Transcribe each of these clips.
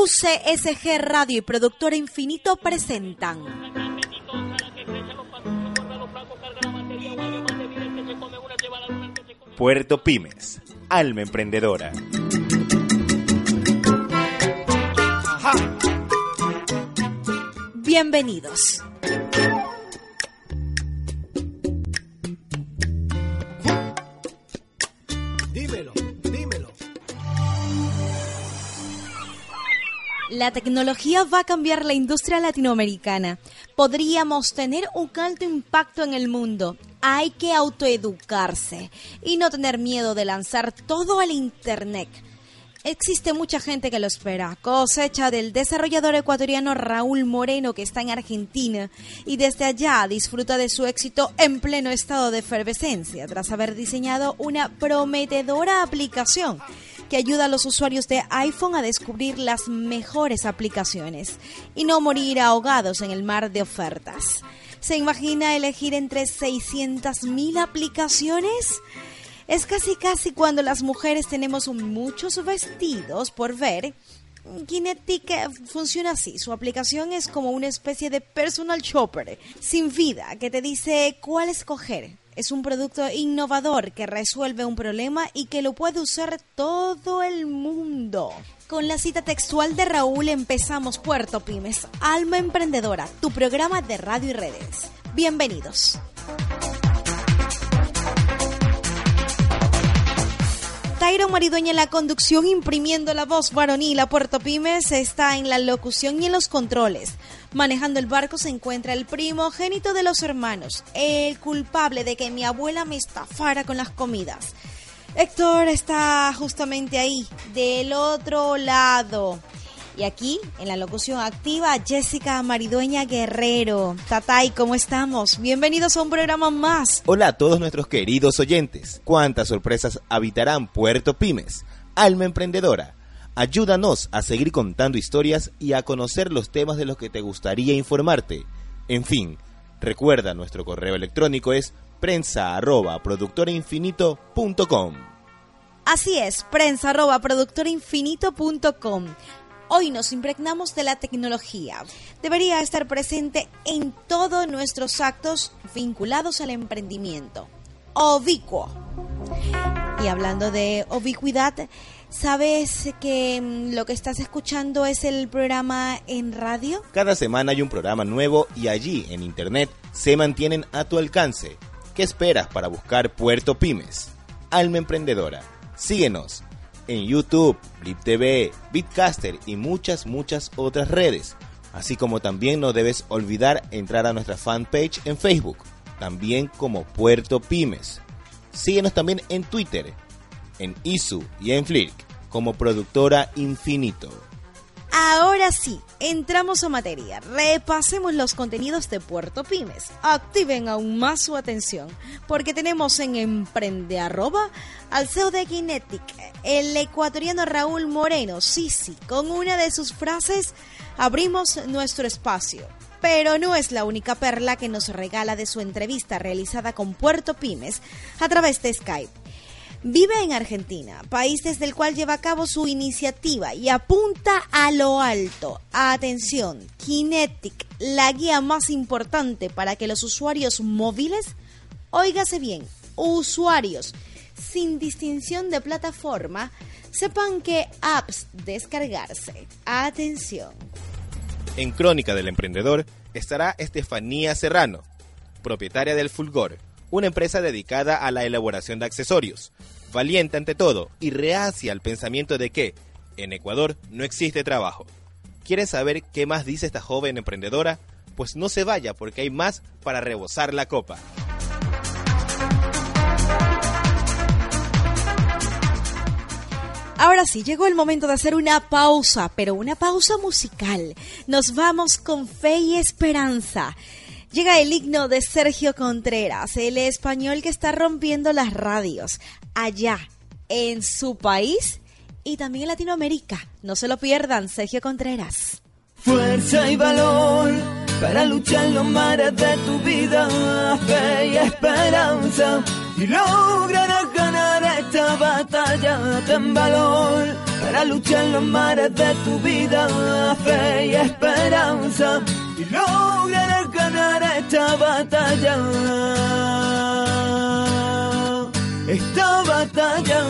UCSG Radio y Productora Infinito presentan. Puerto Pymes, alma emprendedora. Bienvenidos. La tecnología va a cambiar la industria latinoamericana. Podríamos tener un alto impacto en el mundo. Hay que autoeducarse y no tener miedo de lanzar todo al Internet. Existe mucha gente que lo espera. Cosecha del desarrollador ecuatoriano Raúl Moreno que está en Argentina y desde allá disfruta de su éxito en pleno estado de efervescencia tras haber diseñado una prometedora aplicación que ayuda a los usuarios de iPhone a descubrir las mejores aplicaciones y no morir ahogados en el mar de ofertas. ¿Se imagina elegir entre 600.000 aplicaciones? Es casi casi cuando las mujeres tenemos muchos vestidos por ver. Kinetic funciona así. Su aplicación es como una especie de personal shopper sin vida que te dice cuál escoger. Es un producto innovador que resuelve un problema y que lo puede usar todo el mundo. Con la cita textual de Raúl empezamos Puerto Pymes, Alma Emprendedora, tu programa de radio y redes. Bienvenidos. Tairo Maridueña en la conducción, imprimiendo la voz varonil a Puerto Pymes, está en la locución y en los controles. Manejando el barco se encuentra el primogénito de los hermanos, el culpable de que mi abuela me estafara con las comidas. Héctor está justamente ahí, del otro lado. Y aquí, en la locución activa, Jessica Maridueña Guerrero. Tatay, ¿cómo estamos? Bienvenidos a un programa más. Hola a todos nuestros queridos oyentes. ¿Cuántas sorpresas habitarán Puerto Pymes? Alma emprendedora. Ayúdanos a seguir contando historias y a conocer los temas de los que te gustaría informarte. En fin, recuerda nuestro correo electrónico es prensa. Así es, prensa. Hoy nos impregnamos de la tecnología. Debería estar presente en todos nuestros actos vinculados al emprendimiento. Obicuo. Y hablando de ubicuidad, ¿sabes que mm, lo que estás escuchando es el programa en radio? Cada semana hay un programa nuevo y allí en internet se mantienen a tu alcance. ¿Qué esperas para buscar Puerto Pymes? Alma Emprendedora. Síguenos en YouTube, Blip TV, Bitcaster y muchas, muchas otras redes. Así como también no debes olvidar entrar a nuestra fanpage en Facebook, también como Puerto Pymes. Síguenos también en Twitter, en Isu y en Flick como productora Infinito. Ahora sí, entramos a materia. Repasemos los contenidos de Puerto Pymes. Activen aún más su atención, porque tenemos en Emprende Arroba al CEO de Kinetic, el ecuatoriano Raúl Moreno. Sí, con una de sus frases abrimos nuestro espacio. Pero no es la única perla que nos regala de su entrevista realizada con Puerto Pymes a través de Skype. Vive en Argentina, país desde el cual lleva a cabo su iniciativa y apunta a lo alto. Atención, Kinetic, la guía más importante para que los usuarios móviles, óigase bien, usuarios sin distinción de plataforma, sepan qué apps descargarse. Atención. En Crónica del Emprendedor estará Estefanía Serrano, propietaria del Fulgor, una empresa dedicada a la elaboración de accesorios, valiente ante todo y reacia al pensamiento de que en Ecuador no existe trabajo. ¿Quieres saber qué más dice esta joven emprendedora? Pues no se vaya porque hay más para rebosar la copa. Ahora sí, llegó el momento de hacer una pausa, pero una pausa musical. Nos vamos con fe y esperanza. Llega el himno de Sergio Contreras, el español que está rompiendo las radios allá en su país y también en Latinoamérica. No se lo pierdan, Sergio Contreras. Fuerza y valor para luchar los mares de tu vida, fe y esperanza y lograr ganar esta batalla ten valor para luchar los mares de tu vida, fe y esperanza y lograr ganar esta batalla. Esta batalla.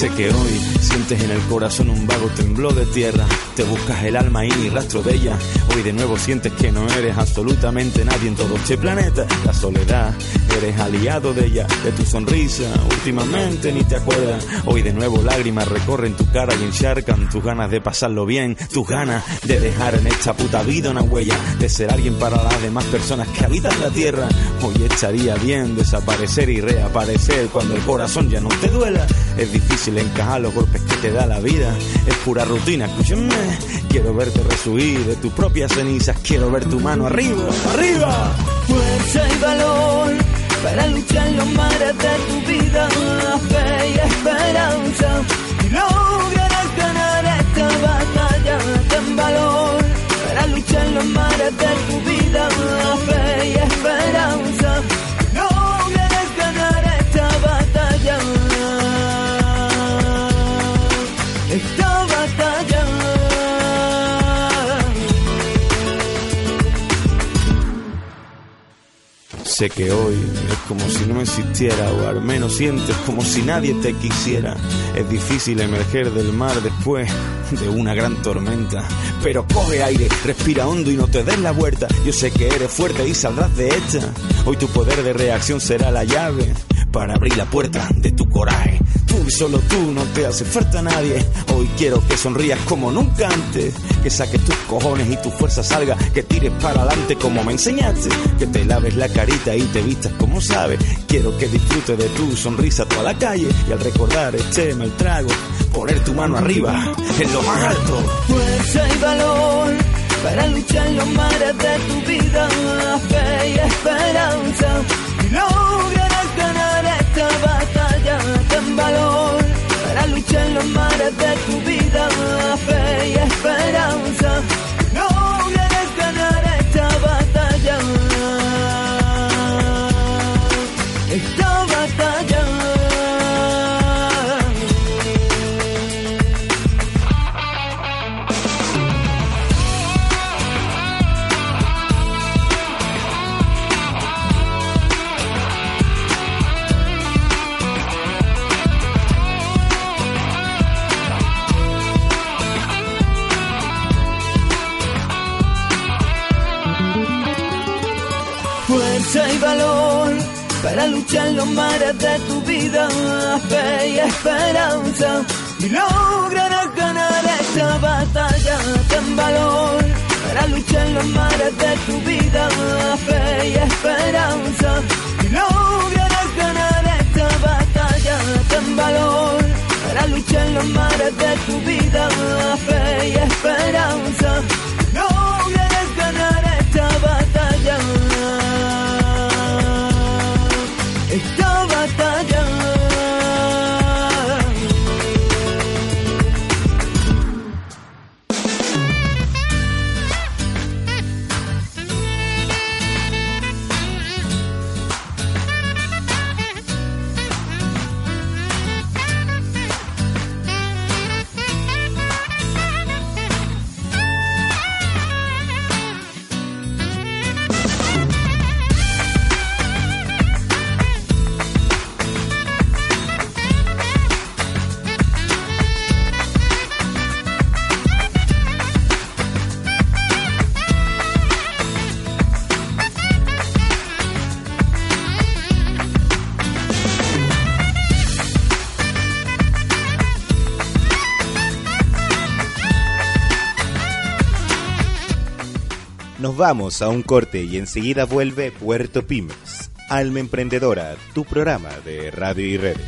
Sé que hoy sientes en el corazón un vago temblor de tierra. Te buscas el alma y ni rastro de ella. Hoy de nuevo sientes que no eres absolutamente nadie en todo este planeta. La soledad, eres aliado de ella, de tu sonrisa. Últimamente ni te acuerdas. Hoy de nuevo lágrimas recorren tu cara y encharcan tus ganas de pasarlo bien. Tus ganas de dejar en esta puta vida una huella. De ser alguien para las demás personas que habitan la tierra. Hoy estaría bien desaparecer y reaparecer cuando el corazón ya no te duela. Es difícil encajar los golpes que te da la vida. Es pura rutina, escúchame. Quiero verte resuir de tus propias cenizas. Quiero ver tu mano arriba, arriba. Fuerza y valor para luchar los mares de tu vida. Fe y esperanza. Y lograr ganar esta batalla. Ten valor para luchar los mares de tu vida. Fe y esperanza. Sé que hoy es como si no existiera o al menos sientes como si nadie te quisiera. Es difícil emerger del mar después de una gran tormenta. Pero coge aire, respira hondo y no te des la vuelta. Yo sé que eres fuerte y saldrás de esta. Hoy tu poder de reacción será la llave para abrir la puerta de tu coraje. Tú y solo tú, no te hace falta nadie. Hoy quiero que sonrías como nunca antes. Que saques tus cojones y tu fuerza salga. Que tires para adelante como me enseñaste. Que te laves la carita y te vistas como sabes. Quiero que disfrutes de tu sonrisa toda la calle. Y al recordar este mal trago, poner tu mano arriba, en lo más alto. fuerza y valor para luchar en los mares de tu vida, fe y esperanza y lograr ganar esta batalla. Para luchar en los mares de tu vida, fe y esperanza fuerza y valor para luchar los mares de tu vida, fe y esperanza y lograr ganar esta batalla. Ten valor para luchar los mares de tu vida, fe y esperanza y lograr ganar esta batalla. Ten valor para luchar los mares de tu vida, fe y esperanza. Nos vamos a un corte y enseguida vuelve Puerto Pymes. Alma Emprendedora, tu programa de radio y redes.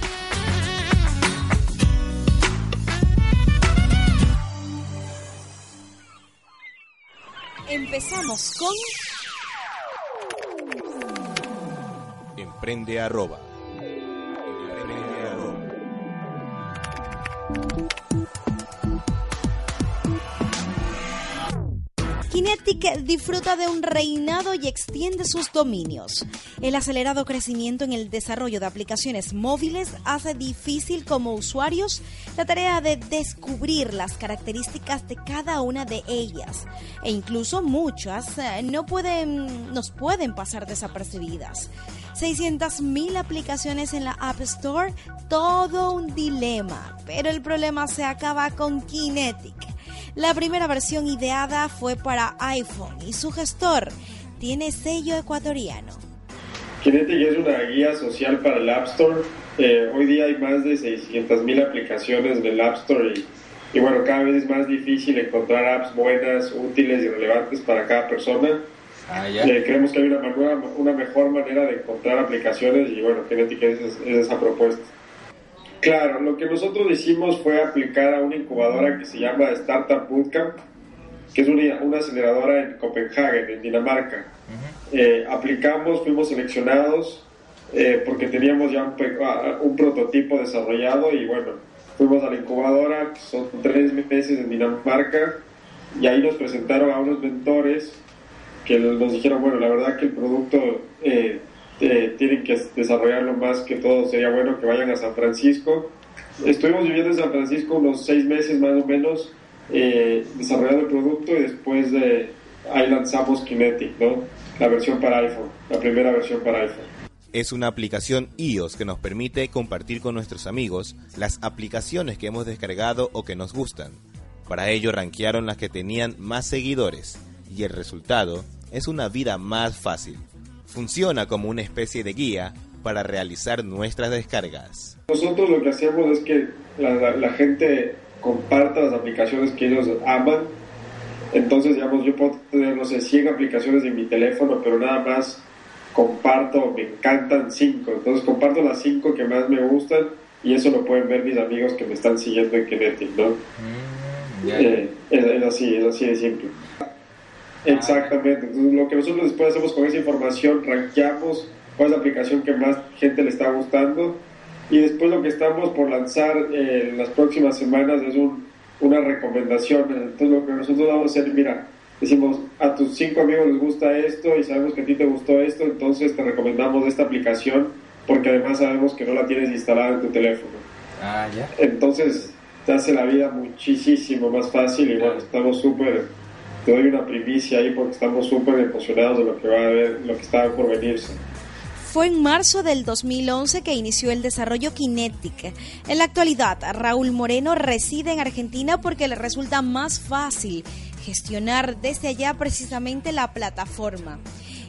Empezamos con Emprende arroba. Kinetic disfruta de un reinado y extiende sus dominios. El acelerado crecimiento en el desarrollo de aplicaciones móviles hace difícil como usuarios la tarea de descubrir las características de cada una de ellas e incluso muchas eh, no pueden nos pueden pasar desapercibidas. 600.000 aplicaciones en la App Store, todo un dilema, pero el problema se acaba con Kinetic. La primera versión ideada fue para iPhone y su gestor tiene sello ecuatoriano. Kinetic es una guía social para el App Store. Eh, hoy día hay más de 600.000 aplicaciones en el App Store y, y, bueno, cada vez es más difícil encontrar apps buenas, útiles y relevantes para cada persona. Ah, ya. Eh, creemos que hay una, manera- una mejor manera de encontrar aplicaciones y bueno, Kinetic es, es esa propuesta. Claro, lo que nosotros hicimos fue aplicar a una incubadora que se llama Startup Bootcamp, que es una, una aceleradora en Copenhague, en Dinamarca. Eh, aplicamos, fuimos seleccionados eh, porque teníamos ya un, ah, un prototipo desarrollado y bueno, fuimos a la incubadora, que son tres meses en Dinamarca, y ahí nos presentaron a unos mentores que nos dijeron, bueno, la verdad que el producto eh, eh, tienen que desarrollarlo más que todo, sería bueno que vayan a San Francisco. Estuvimos viviendo en San Francisco unos seis meses más o menos, eh, desarrollando el producto y después de ahí lanzamos Kinetic, ¿no? La versión para iPhone, la primera versión para iPhone. Es una aplicación iOS que nos permite compartir con nuestros amigos las aplicaciones que hemos descargado o que nos gustan. Para ello rankearon las que tenían más seguidores y el resultado es una vida más fácil. Funciona como una especie de guía para realizar nuestras descargas. Nosotros lo que hacemos es que la, la- la gente comparta las aplicaciones que ellos aman. Entonces, digamos, yo puedo tener, no sé, 100 aplicaciones en mi teléfono, pero nada más comparto, me encantan 5. Entonces, comparto las 5 que más me gustan y eso lo pueden ver mis amigos que me están siguiendo en Kinetic, ¿no? Eh, es, es así, es así de simple. Exactamente. Entonces, lo que nosotros después hacemos con esa información, rankeamos cuál es la aplicación que más gente le está gustando y después lo que estamos por lanzar eh, en las próximas semanas es un- una recomendación. Entonces, lo que nosotros vamos a hacer, mira, decimos a tus cinco amigos les gusta esto y sabemos que a ti te gustó esto, entonces te recomendamos esta aplicación porque además sabemos que no la tienes instalada en tu teléfono. Ah, ya. Entonces te hace la vida muchísimo más fácil y bueno, estamos súper, te doy una primicia ahí porque estamos súper emocionados de lo que va a haber, lo que está por venirse. Fue en marzo del 2011 que inició el desarrollo Kinetic. En la actualidad, Raúl Moreno reside en Argentina porque le resulta más fácil gestionar desde allá precisamente la plataforma.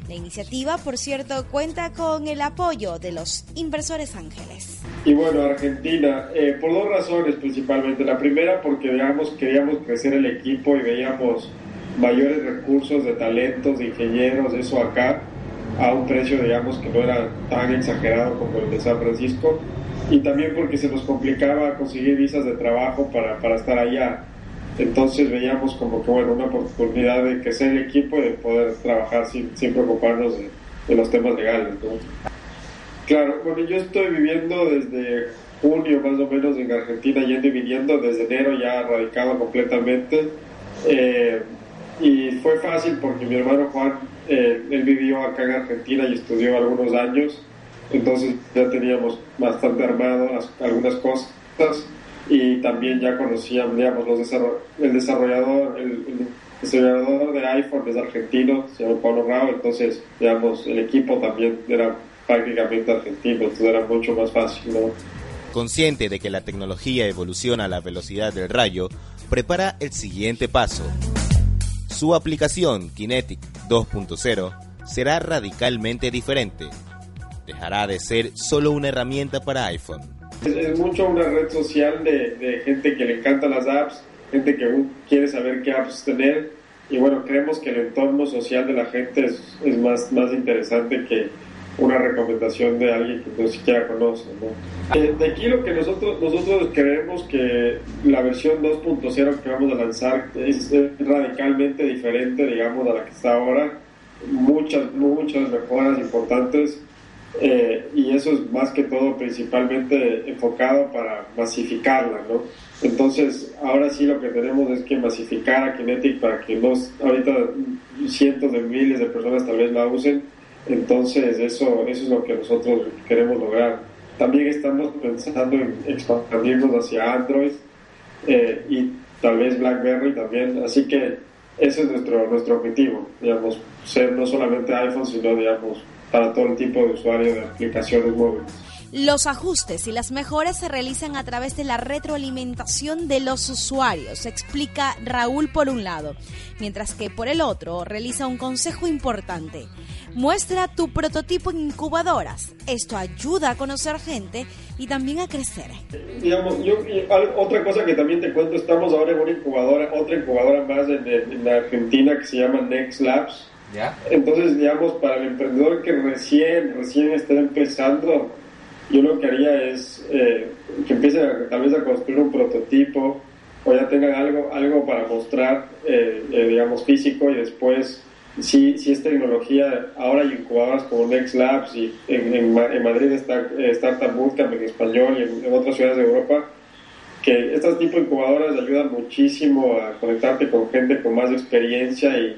La iniciativa, por cierto, cuenta con el apoyo de los inversores ángeles. Y bueno, Argentina, eh, por dos razones principalmente. La primera porque digamos, queríamos crecer el equipo y veíamos mayores recursos de talentos, de ingenieros, eso acá, a un precio digamos que no era tan exagerado como el de San Francisco. Y también porque se nos complicaba conseguir visas de trabajo para, para estar allá. Entonces veíamos como que bueno, una oportunidad de crecer el equipo y de poder trabajar sin, sin preocuparnos de, de los temas legales. ¿no? Claro, bueno, yo estoy viviendo desde junio más o menos en Argentina, yendo y viniendo, desde enero ya radicado completamente. Eh, y fue fácil porque mi hermano Juan, eh, él vivió acá en Argentina y estudió algunos años, entonces ya teníamos bastante armado las- algunas cosas y también ya conocíamos, digamos, los desarroll- el desarrollador, el, el desarrollador de iPhone es argentino, se llama Pablo Rao, entonces, digamos, el equipo también era prácticamente argentino, entonces era mucho más fácil, ¿no? Consciente de que la tecnología evoluciona a la velocidad del rayo, prepara el siguiente paso. Su aplicación Kinetic 2.0 será radicalmente diferente. Dejará de ser solo una herramienta para iPhone. Es, mucho una red social de, gente que le encantan las apps, gente que quiere saber qué apps tener y bueno, creemos que el entorno social de la gente es, es más, más interesante que, una recomendación de alguien que ni siquiera conoce. ¿no? Eh, de aquí lo que nosotros, nosotros creemos que la versión 2.0 que vamos a lanzar es, radicalmente diferente, digamos, a la que está ahora. Muchas, muchas mejoras importantes. Eh, y eso es más que todo principalmente enfocado para masificarla, ¿no? Entonces, ahora sí lo que tenemos es que masificar a Kinetic para que los, ahorita cientos de miles de personas tal vez la usen entonces, eso, eso es lo que nosotros queremos lograr. También estamos pensando en expandirnos hacia Android eh, y tal vez BlackBerry también. Así que ese es nuestro, nuestro objetivo, digamos, ser no solamente iPhone, sino, digamos, para todo el tipo de usuarios de aplicaciones móviles. Los ajustes y las mejoras se realizan a través de la retroalimentación de los usuarios, explica Raúl por un lado, mientras que por el otro realiza un consejo importante. Muestra tu prototipo en incubadoras. Esto ayuda a conocer gente y también a crecer. Digamos, otra cosa que también te cuento, estamos ahora en una incubadora, otra incubadora más en, en Argentina que se llama Next Labs. ¿Ya? Entonces, digamos, para el emprendedor que recién, recién está empezando, yo lo que haría es eh, que empiece tal vez a construir un prototipo o ya tengan algo, algo para mostrar, eh, eh, digamos, físico y después, si, si es tecnología, ahora hay incubadoras como Next Labs y en, en, Madrid está Startup Bootcamp en español y en, otras ciudades de Europa, que estas tipo de incubadoras ayudan muchísimo a conectarte con gente con más experiencia y,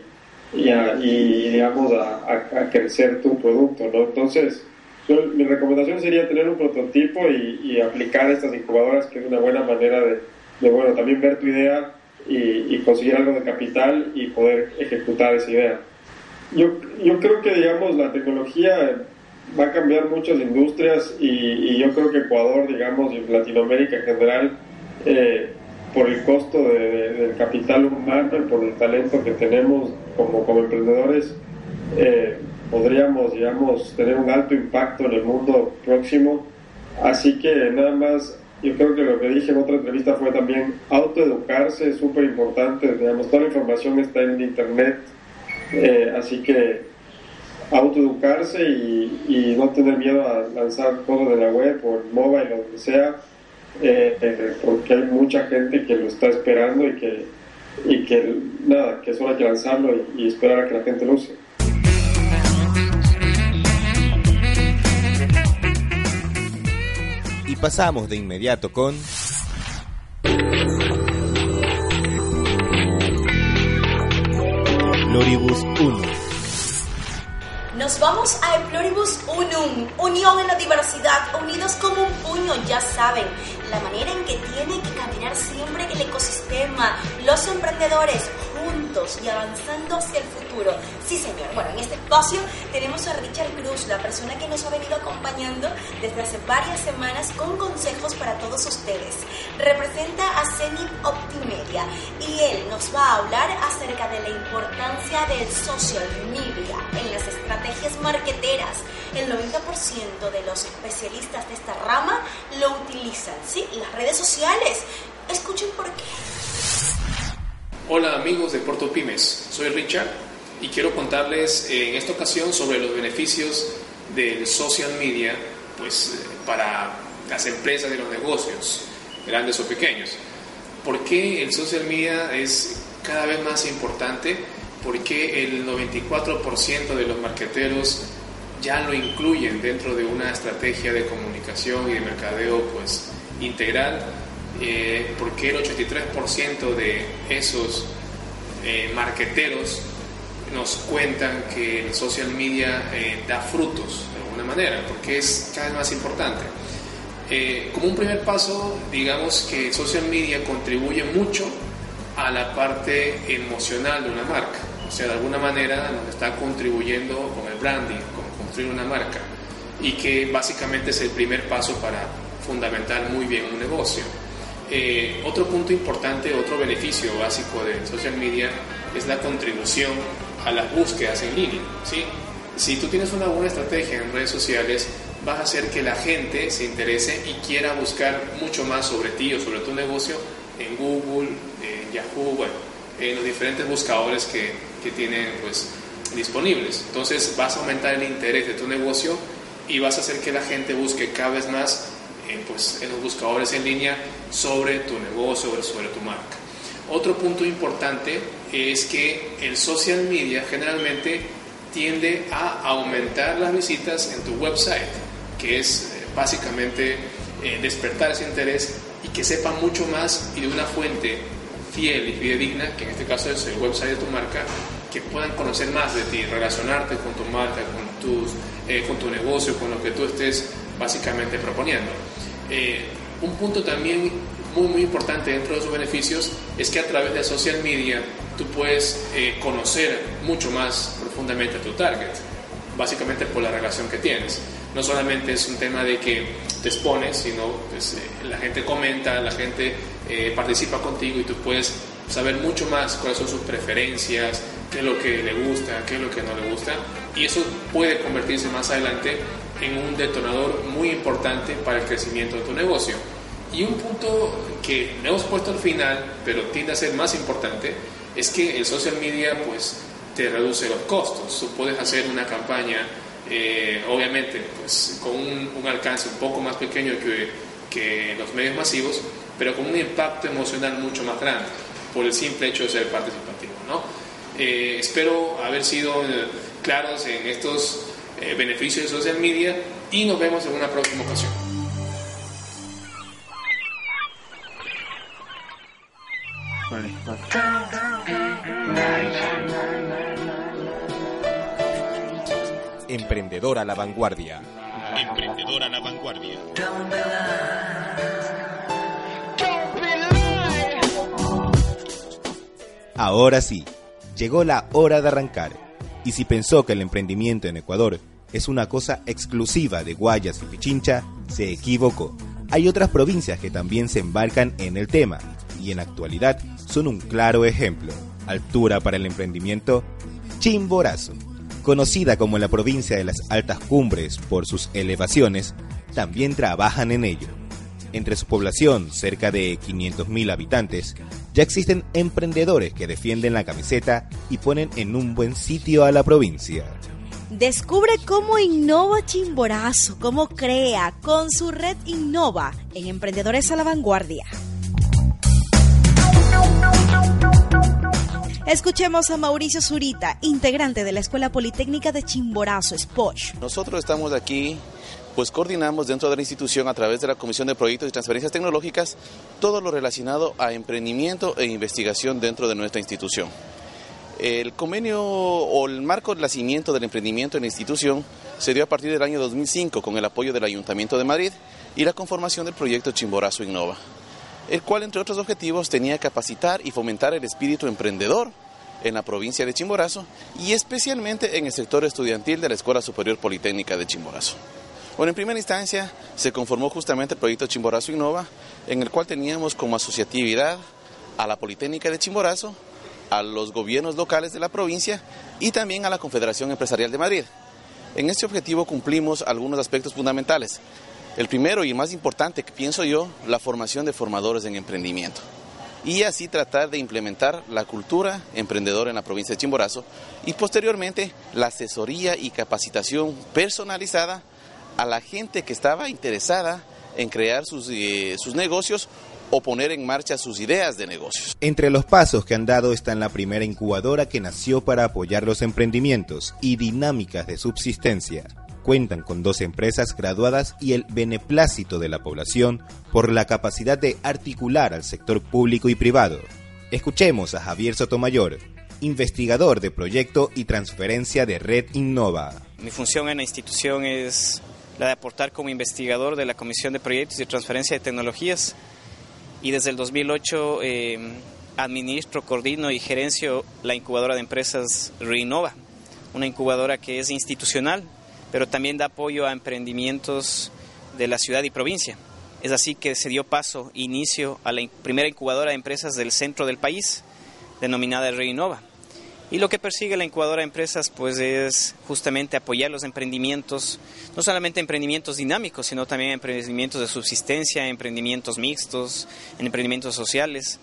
y, digamos, a, a, crecer tu producto, ¿no? Entonces, mi recomendación sería tener un prototipo y, aplicar estas incubadoras, que es una buena manera de, bueno, también ver tu idea y, conseguir algo de capital y poder ejecutar esa idea. Yo, yo creo que, digamos, la tecnología va a cambiar muchas industrias y, yo creo que Ecuador, digamos, y Latinoamérica en general, eh, por el costo del capital humano y por el talento que tenemos como, como emprendedores, eh, podríamos, digamos, tener un alto impacto en el mundo próximo. Así que nada más, yo creo que lo que dije en otra entrevista fue también autoeducarse, es súper importante, digamos, toda la información está en internet, eh, así que autoeducarse y, no tener miedo a lanzar cosas de la web o el mobile o donde sea, eh, porque hay mucha gente que lo está esperando y que, y que nada, que solo hay que lanzarlo y, y esperar a que la gente lo use. Pasamos de inmediato con... Floribus 1. Nos vamos a Floribus Unum, unión en la diversidad, unidos como un puño, ya saben, la manera en que tiene que caminar siempre el ecosistema, los emprendedores, juntos y avanzando hacia el futuro. Sí, señor. Bueno, en este espacio tenemos a Richard Cruz, la persona que nos ha venido acompañando desde hace varias semanas con consejos para todos ustedes. Representa a Zenit Optimedia y él nos va a hablar acerca de la importancia del social media en las estrategias marketeras. El 90% de los especialistas de esta rama lo utilizan, ¿sí? Las redes sociales. Escuchen por qué. Hola amigos de Porto Pymes, soy Richard y quiero contarles en esta ocasión sobre los beneficios del social media pues, para las empresas y los negocios, grandes o pequeños. ¿Por qué el social media es cada vez más importante? Porque el 94% de los marqueteros ya lo incluyen dentro de una estrategia de comunicación y de mercadeo pues, integral eh, porque el 83% de esos eh, marqueteros nos cuentan que el social media eh, da frutos de alguna manera, porque es cada vez más importante. Eh, como un primer paso, digamos que el social media contribuye mucho a la parte emocional de una marca, o sea, de alguna manera nos está contribuyendo con el branding, con construir una marca, y que básicamente es el primer paso para fundamentar muy bien un negocio. Eh, otro punto importante, otro beneficio básico de social media es la contribución a las búsquedas en línea. ¿sí? Si tú tienes una buena estrategia en redes sociales, vas a hacer que la gente se interese y quiera buscar mucho más sobre ti o sobre tu negocio en Google, en Yahoo, bueno, en los diferentes buscadores que, que tienen pues, disponibles. Entonces vas a aumentar el interés de tu negocio y vas a hacer que la gente busque cada vez más eh, pues, en los buscadores en línea sobre tu negocio, sobre tu marca. Otro punto importante es que el social media generalmente tiende a aumentar las visitas en tu website, que es eh, básicamente eh, despertar ese interés y que sepan mucho más y de una fuente fiel y fidedigna, que en este caso es el website de tu marca, que puedan conocer más de ti, relacionarte con tu marca, con, tus, eh, con tu negocio, con lo que tú estés básicamente proponiendo. Un punto también muy, muy importante dentro de sus beneficios es que a través de social media tú puedes eh, conocer mucho más profundamente a tu target, básicamente por la relación que tienes. No solamente es un tema de que te expones, sino pues, eh, la gente comenta, la gente eh, participa contigo y tú puedes saber mucho más cuáles son sus preferencias, qué es lo que le gusta, qué es lo que no le gusta. Y eso puede convertirse más adelante en un detonador muy importante para el crecimiento de tu negocio. Y un punto que no hemos puesto al final, pero tiende a ser más importante, es que el social media pues te reduce los costos. Tú puedes hacer una campaña, eh, obviamente, pues con un, alcance un poco más pequeño que, que los medios masivos, pero con un impacto emocional mucho más grande por el simple hecho de ser participativo. ¿no? Eh, espero haber sido eh, claros en estos beneficios de social media y nos vemos en una próxima ocasión. Emprendedor a la vanguardia. Emprendedor a la vanguardia. Ahora sí, llegó la hora de arrancar. Y si pensó que el emprendimiento en Ecuador es una cosa exclusiva de Guayas y Pichincha, se equivocó. Hay otras provincias que también se embarcan en el tema y en actualidad son un claro ejemplo. Altura para el emprendimiento, Chimborazo. Conocida como la provincia de las altas cumbres por sus elevaciones, también trabajan en ello. Entre su población, cerca de 500.000 habitantes, ya existen emprendedores que defienden la camiseta y ponen en un buen sitio a la provincia. Descubre cómo innova Chimborazo, cómo crea con su red Innova en Emprendedores a la Vanguardia. Escuchemos a Mauricio Zurita, integrante de la Escuela Politécnica de Chimborazo, SPOCH. Nosotros estamos aquí, pues coordinamos dentro de la institución a través de la Comisión de Proyectos y Transferencias Tecnológicas todo lo relacionado a emprendimiento e investigación dentro de nuestra institución. El convenio o el marco de nacimiento del emprendimiento en la institución se dio a partir del año 2005 con el apoyo del Ayuntamiento de Madrid y la conformación del proyecto Chimborazo Innova el cual entre otros objetivos tenía capacitar y fomentar el espíritu emprendedor en la provincia de Chimborazo y especialmente en el sector estudiantil de la Escuela Superior Politécnica de Chimborazo. Bueno, en primera instancia se conformó justamente el proyecto Chimborazo Innova, en el cual teníamos como asociatividad a la Politécnica de Chimborazo, a los gobiernos locales de la provincia y también a la Confederación Empresarial de Madrid. En este objetivo cumplimos algunos aspectos fundamentales, el primero y más importante, que pienso yo, la formación de formadores en emprendimiento. Y así tratar de implementar la cultura emprendedora en la provincia de Chimborazo y posteriormente la asesoría y capacitación personalizada a la gente que estaba interesada en crear sus, eh, sus negocios o poner en marcha sus ideas de negocios. Entre los pasos que han dado está en la primera incubadora que nació para apoyar los emprendimientos y dinámicas de subsistencia cuentan con dos empresas graduadas y el beneplácito de la población por la capacidad de articular al sector público y privado. Escuchemos a Javier Sotomayor, investigador de proyecto y transferencia de Red Innova. Mi función en la institución es la de aportar como investigador de la Comisión de Proyectos y Transferencia de Tecnologías y desde el 2008 eh, administro, coordino y gerencio la incubadora de empresas Reinnova, una incubadora que es institucional, pero también da apoyo a emprendimientos de la ciudad y provincia. Es así que se dio paso, inicio a la primera incubadora de empresas del centro del país, denominada Reinova. Y lo que persigue la incubadora de empresas pues es justamente apoyar los emprendimientos, no solamente emprendimientos dinámicos, sino también emprendimientos de subsistencia, emprendimientos mixtos, emprendimientos sociales.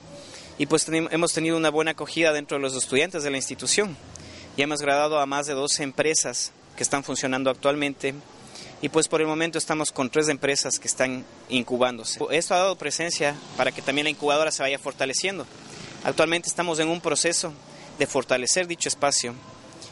Y pues hemos tenido una buena acogida dentro de los estudiantes de la institución. Ya hemos graduado a más de 12 empresas que están funcionando actualmente y pues por el momento estamos con tres empresas que están incubándose. Esto ha dado presencia para que también la incubadora se vaya fortaleciendo. Actualmente estamos en un proceso de fortalecer dicho espacio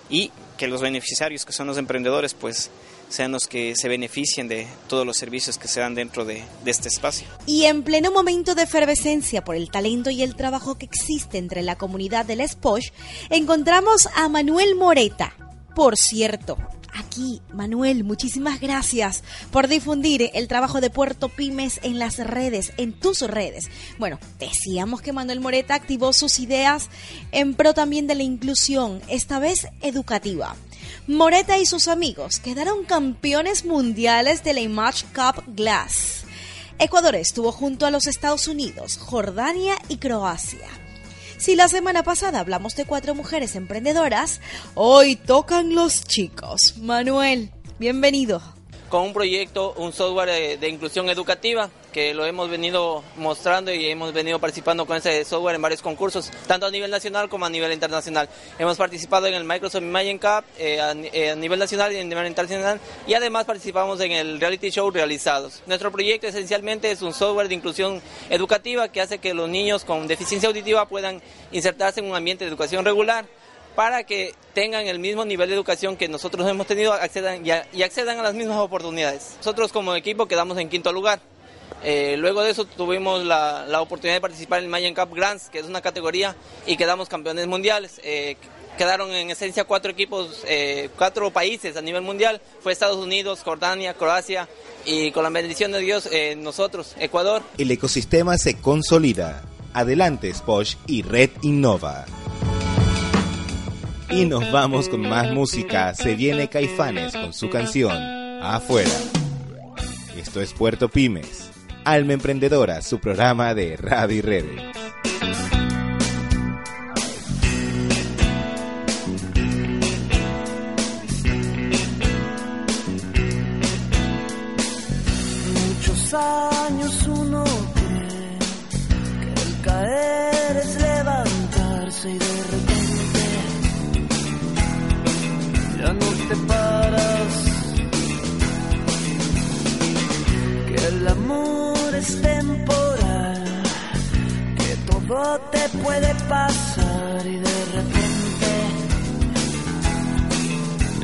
y que los beneficiarios, que son los emprendedores, pues sean los que se beneficien de todos los servicios que se dan dentro de, este espacio. Y en pleno momento de efervescencia por el talento y el trabajo que existe entre la comunidad del SPOSH, encontramos a Manuel Moreta. Por cierto, aquí, Manuel, muchísimas gracias por difundir el trabajo de Puerto Pymes en las redes, en tus redes. Bueno, decíamos que Manuel Moreta activó sus ideas en pro también de la inclusión, esta vez educativa. Moreta y sus amigos quedaron campeones mundiales de la Image Cup Glass. Ecuador estuvo junto a los Estados Unidos, Jordania y Croacia. Si la semana pasada hablamos de cuatro mujeres emprendedoras, hoy tocan los chicos. Manuel, bienvenido. Con un proyecto, un software de, inclusión educativa que lo hemos venido mostrando y hemos venido participando con ese software en varios concursos, tanto a nivel nacional como a nivel internacional. Hemos participado en el Microsoft Imagine Cup eh, a, eh, a, nivel nacional y a nivel internacional y además participamos en el reality show realizados. Nuestro proyecto esencialmente es un software de inclusión educativa que hace que los niños con deficiencia auditiva puedan insertarse en un ambiente de educación regular para que tengan el mismo nivel de educación que nosotros hemos tenido accedan, y, accedan a las mismas oportunidades. Nosotros como equipo quedamos en quinto lugar. Eh, luego de eso tuvimos la, la, oportunidad de participar en el Mayan Cup Grants, que es una categoría, y quedamos campeones mundiales. Eh, quedaron en esencia cuatro equipos, eh, cuatro países a nivel mundial. Fue Estados Unidos, Jordania, Croacia y con la bendición de Dios nosotros, Ecuador. El ecosistema se consolida. Adelante Sposh y Red Innova. Y nos vamos con más música. Se viene Caifanes con su canción Afuera. Esto es Puerto Pymes. Alma Emprendedora, su programa de radio y redes. Pasar y de repente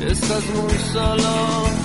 estás muy solo.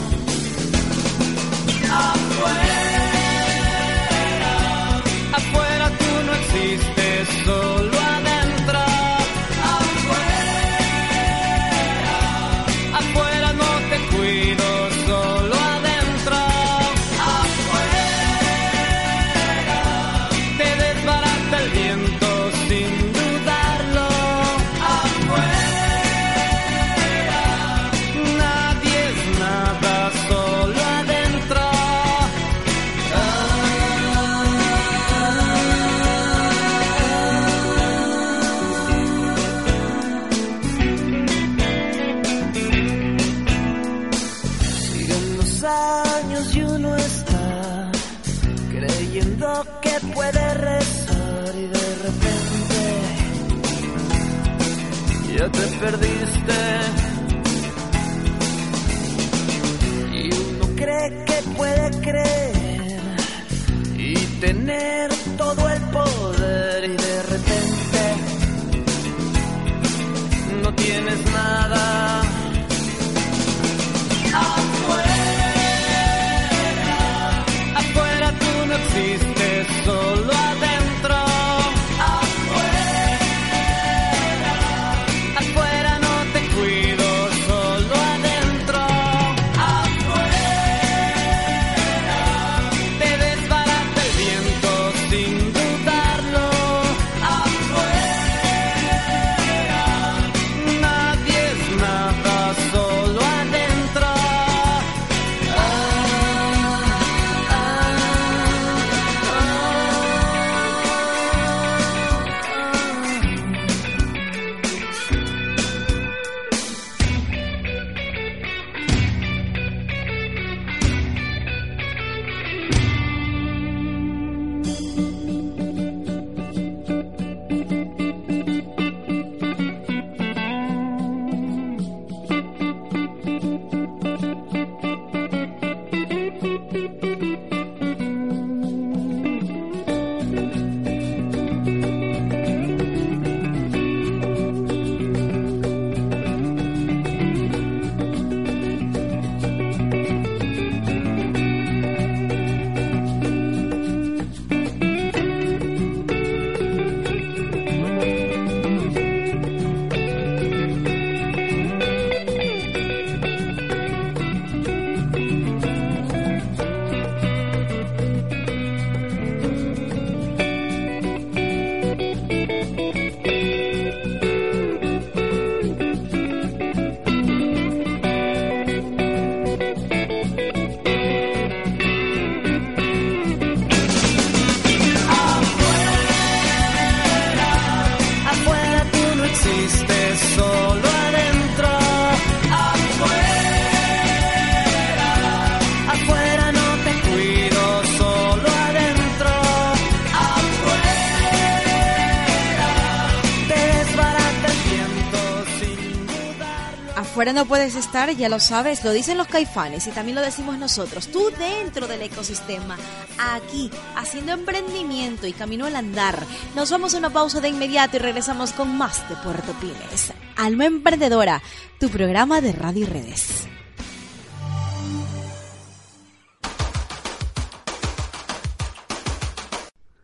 Puedes estar, ya lo sabes, lo dicen los caifanes y también lo decimos nosotros. Tú dentro del ecosistema, aquí, haciendo emprendimiento y camino al andar. Nos vamos a una pausa de inmediato y regresamos con más de Puerto Pymes. Alma Emprendedora, tu programa de radio y redes.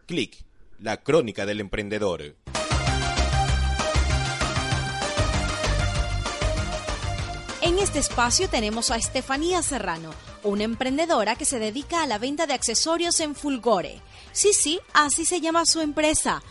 Clic, la crónica del emprendedor. Este espacio tenemos a Estefanía Serrano, una emprendedora que se dedica a la venta de accesorios en Fulgore. Sí, sí, así se llama su empresa.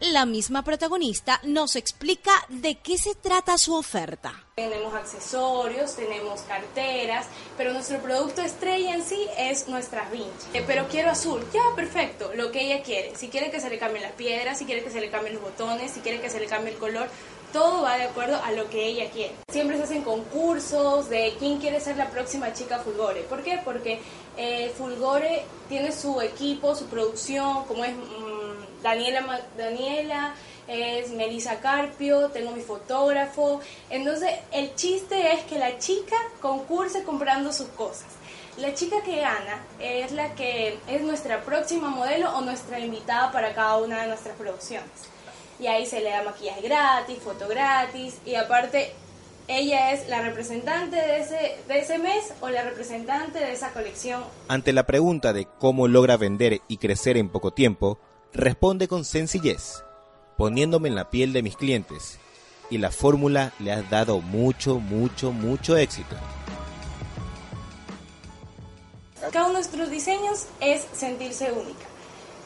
La misma protagonista nos explica de qué se trata su oferta. Tenemos accesorios, tenemos carteras, pero nuestro producto estrella en sí es nuestras vinchas. Eh, pero quiero azul, ya, perfecto, lo que ella quiere. Si quiere que se le cambien las piedras, si quiere que se le cambien los botones, si quiere que se le cambie el color, todo va de acuerdo a lo que ella quiere. Siempre se hacen concursos de quién quiere ser la próxima chica Fulgore. ¿Por qué? Porque eh, Fulgore tiene su equipo, su producción, como es mm, Daniela, Daniela es Melissa Carpio, tengo mi fotógrafo. Entonces, el chiste es que la chica concurse comprando sus cosas. La chica que gana es la que es nuestra próxima modelo o nuestra invitada para cada una de nuestras producciones y ahí se le da maquillaje gratis, foto gratis y aparte ella es la representante de ese, de ese mes o la representante de esa colección. Ante la pregunta de cómo logra vender y crecer en poco tiempo, responde con sencillez, poniéndome en la piel de mis clientes. Y la fórmula le ha dado mucho, mucho, mucho éxito. Cada uno de nuestros diseños es sentirse única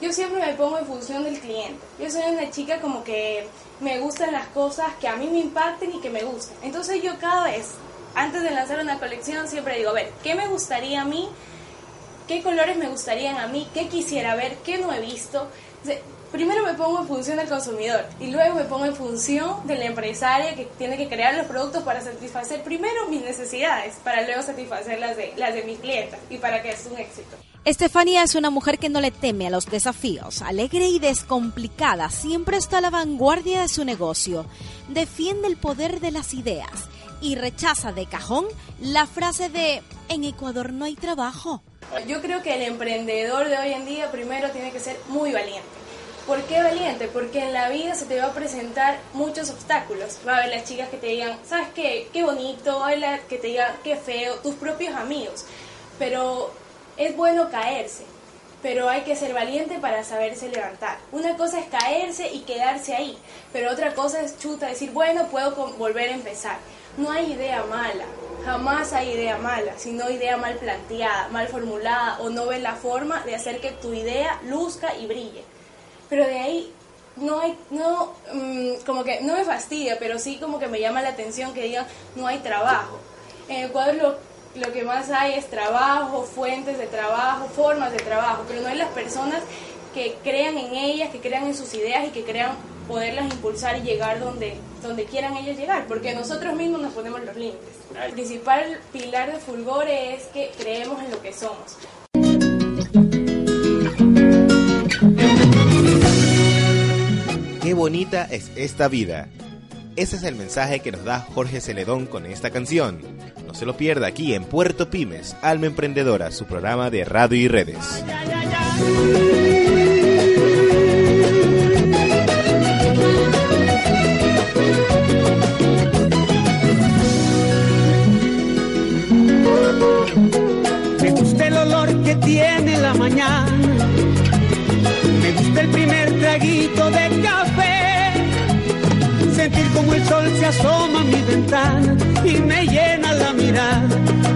yo siempre me pongo en función del cliente. Yo soy una chica como que me gustan las cosas que a mí me impacten y que me gusten. Entonces yo cada vez, antes de lanzar una colección, siempre digo, a ver, ¿qué me gustaría a mí? ¿Qué colores me gustarían a mí? ¿Qué quisiera ver? ¿Qué no he visto? primero me pongo en función del consumidor y luego me pongo en función de la empresaria que tiene que crear los productos para satisfacer primero mis necesidades, para luego satisfacer las de, las de mis clientes y para que es un éxito. Estefanía es una mujer que no le teme a los desafíos, alegre y descomplicada, siempre está a la vanguardia de su negocio, defiende el poder de las ideas y rechaza de cajón la frase de en Ecuador no hay trabajo. Yo creo que el emprendedor de hoy en día primero tiene que ser muy valiente. ¿Por qué valiente? Porque en la vida se te va a presentar muchos obstáculos. Va a haber las chicas que te digan, ¿sabes qué? Qué bonito, va a haber que te digan, qué feo, tus propios amigos. Pero es bueno caerse, pero hay que ser valiente para saberse levantar. Una cosa es caerse y quedarse ahí, pero otra cosa es chuta, decir, bueno, puedo volver a empezar. No hay idea mala, jamás hay idea mala, sino idea mal planteada, mal formulada o no ves la forma de hacer que tu idea luzca y brille. Pero de ahí no hay, no, mm, como que no me fastidia, pero sí como que me llama la atención que digan no hay trabajo. En Ecuador lo que más hay es trabajo, fuentes de trabajo, formas de trabajo, pero no hay las personas que crean en ellas, que crean en sus ideas y que crean poderlas impulsar y llegar donde, donde quieran ellos llegar, porque nosotros mismos nos ponemos los límites. El principal pilar de Fulgore es que creemos en lo que somos. Qué bonita es esta vida. Ese es el mensaje que nos da Jorge Celedón con esta canción se lo pierda aquí en Puerto Pymes, Alma Emprendedora, su programa de radio y redes. Como el sol se asoma a mi ventana y me llena la mirada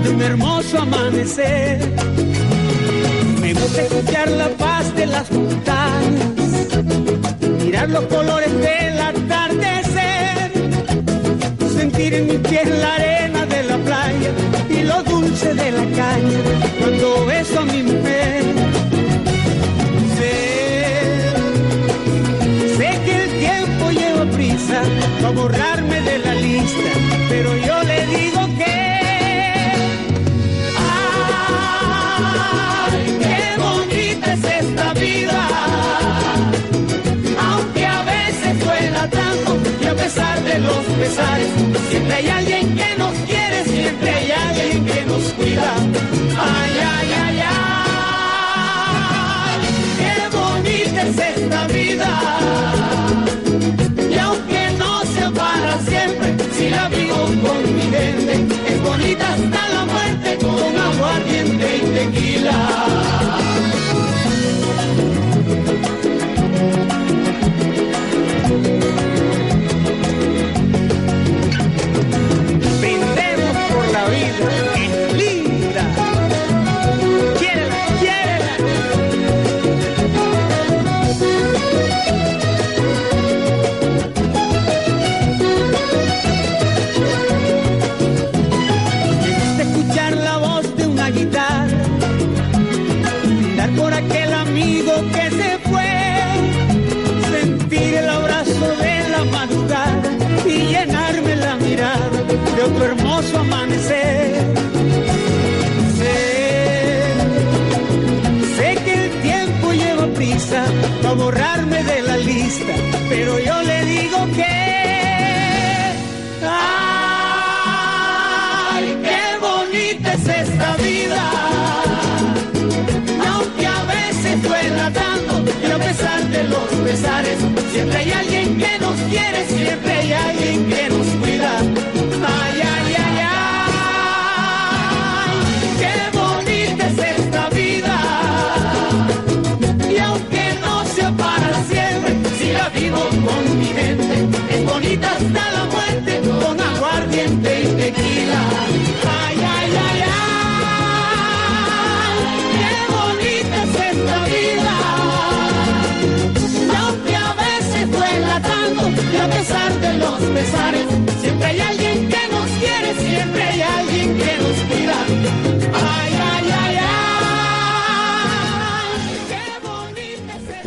de un hermoso amanecer. Me gusta escuchar la paz de las montañas, mirar los colores del atardecer, sentir en mi piel la arena de la playa y lo dulce de la caña para borrarme de la lista, pero yo le digo que... ¡Ay, qué bonita es esta vida! Aunque a veces suena tanto y a pesar de los pesares, siempre hay alguien que nos quiere, siempre hay alguien que nos cuida. ¡Ay, ay, ay, ay! ¡Qué bonita es esta vida! Hasta la muerte con aguardiente y tequila. Lista, pero yo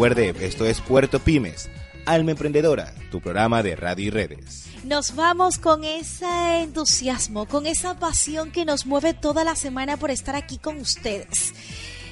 Recuerde, esto es Puerto Pymes, Alma Emprendedora, tu programa de radio y redes. Nos vamos con ese entusiasmo, con esa pasión que nos mueve toda la semana por estar aquí con ustedes.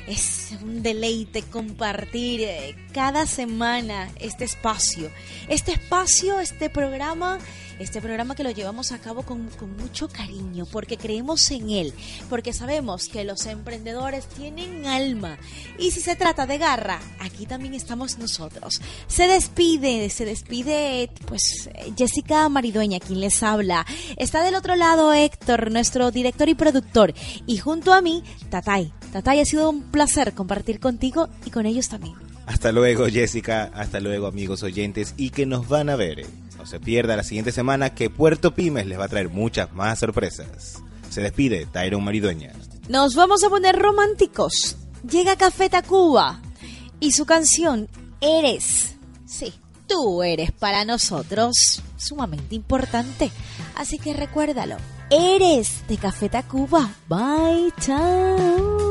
Es un deleite compartir eh, cada semana este espacio. Este espacio, este programa, este programa que lo llevamos a cabo con, mucho cariño, porque creemos en él, porque sabemos que los emprendedores tienen alma. Y si se trata de garra, aquí también estamos nosotros. Se despide, se despide pues Jessica Maridueña, quien les habla. Está del otro lado Héctor, nuestro director y productor. Y junto a mí, Tatay. Tatay, ha sido un placer compartir contigo y con ellos también. Hasta luego Jessica, hasta luego amigos oyentes y que nos van a ver. No se pierda la siguiente semana que Puerto Pymes les va a traer muchas más sorpresas. Se despide Tyron Maridueña. Nos vamos a poner románticos. Llega Café Tacuba y su canción Eres. Sí, tú eres para nosotros sumamente importante. Así que recuérdalo. Eres de Café Tacuba. Bye, chao.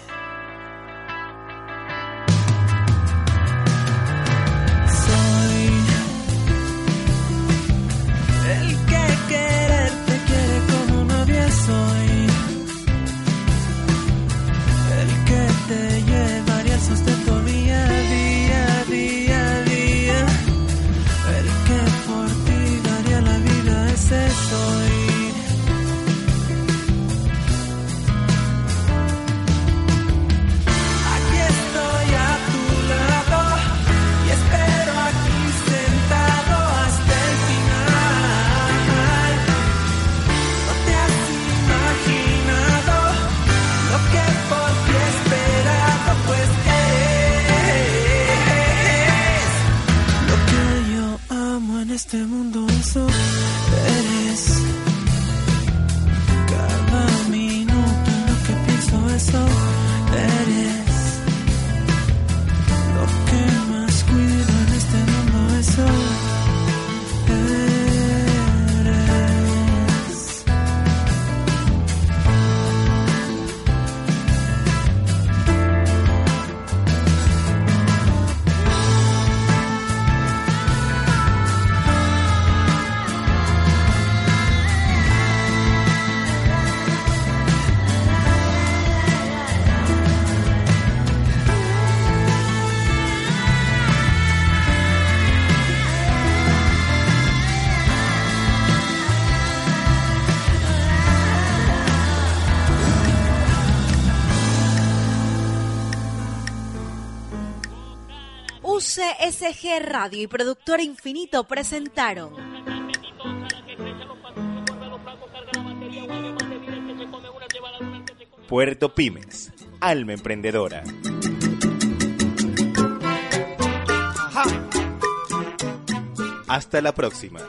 that is CG Radio y Productora Infinito presentaron. Puerto Pymes, alma emprendedora. Hasta la próxima.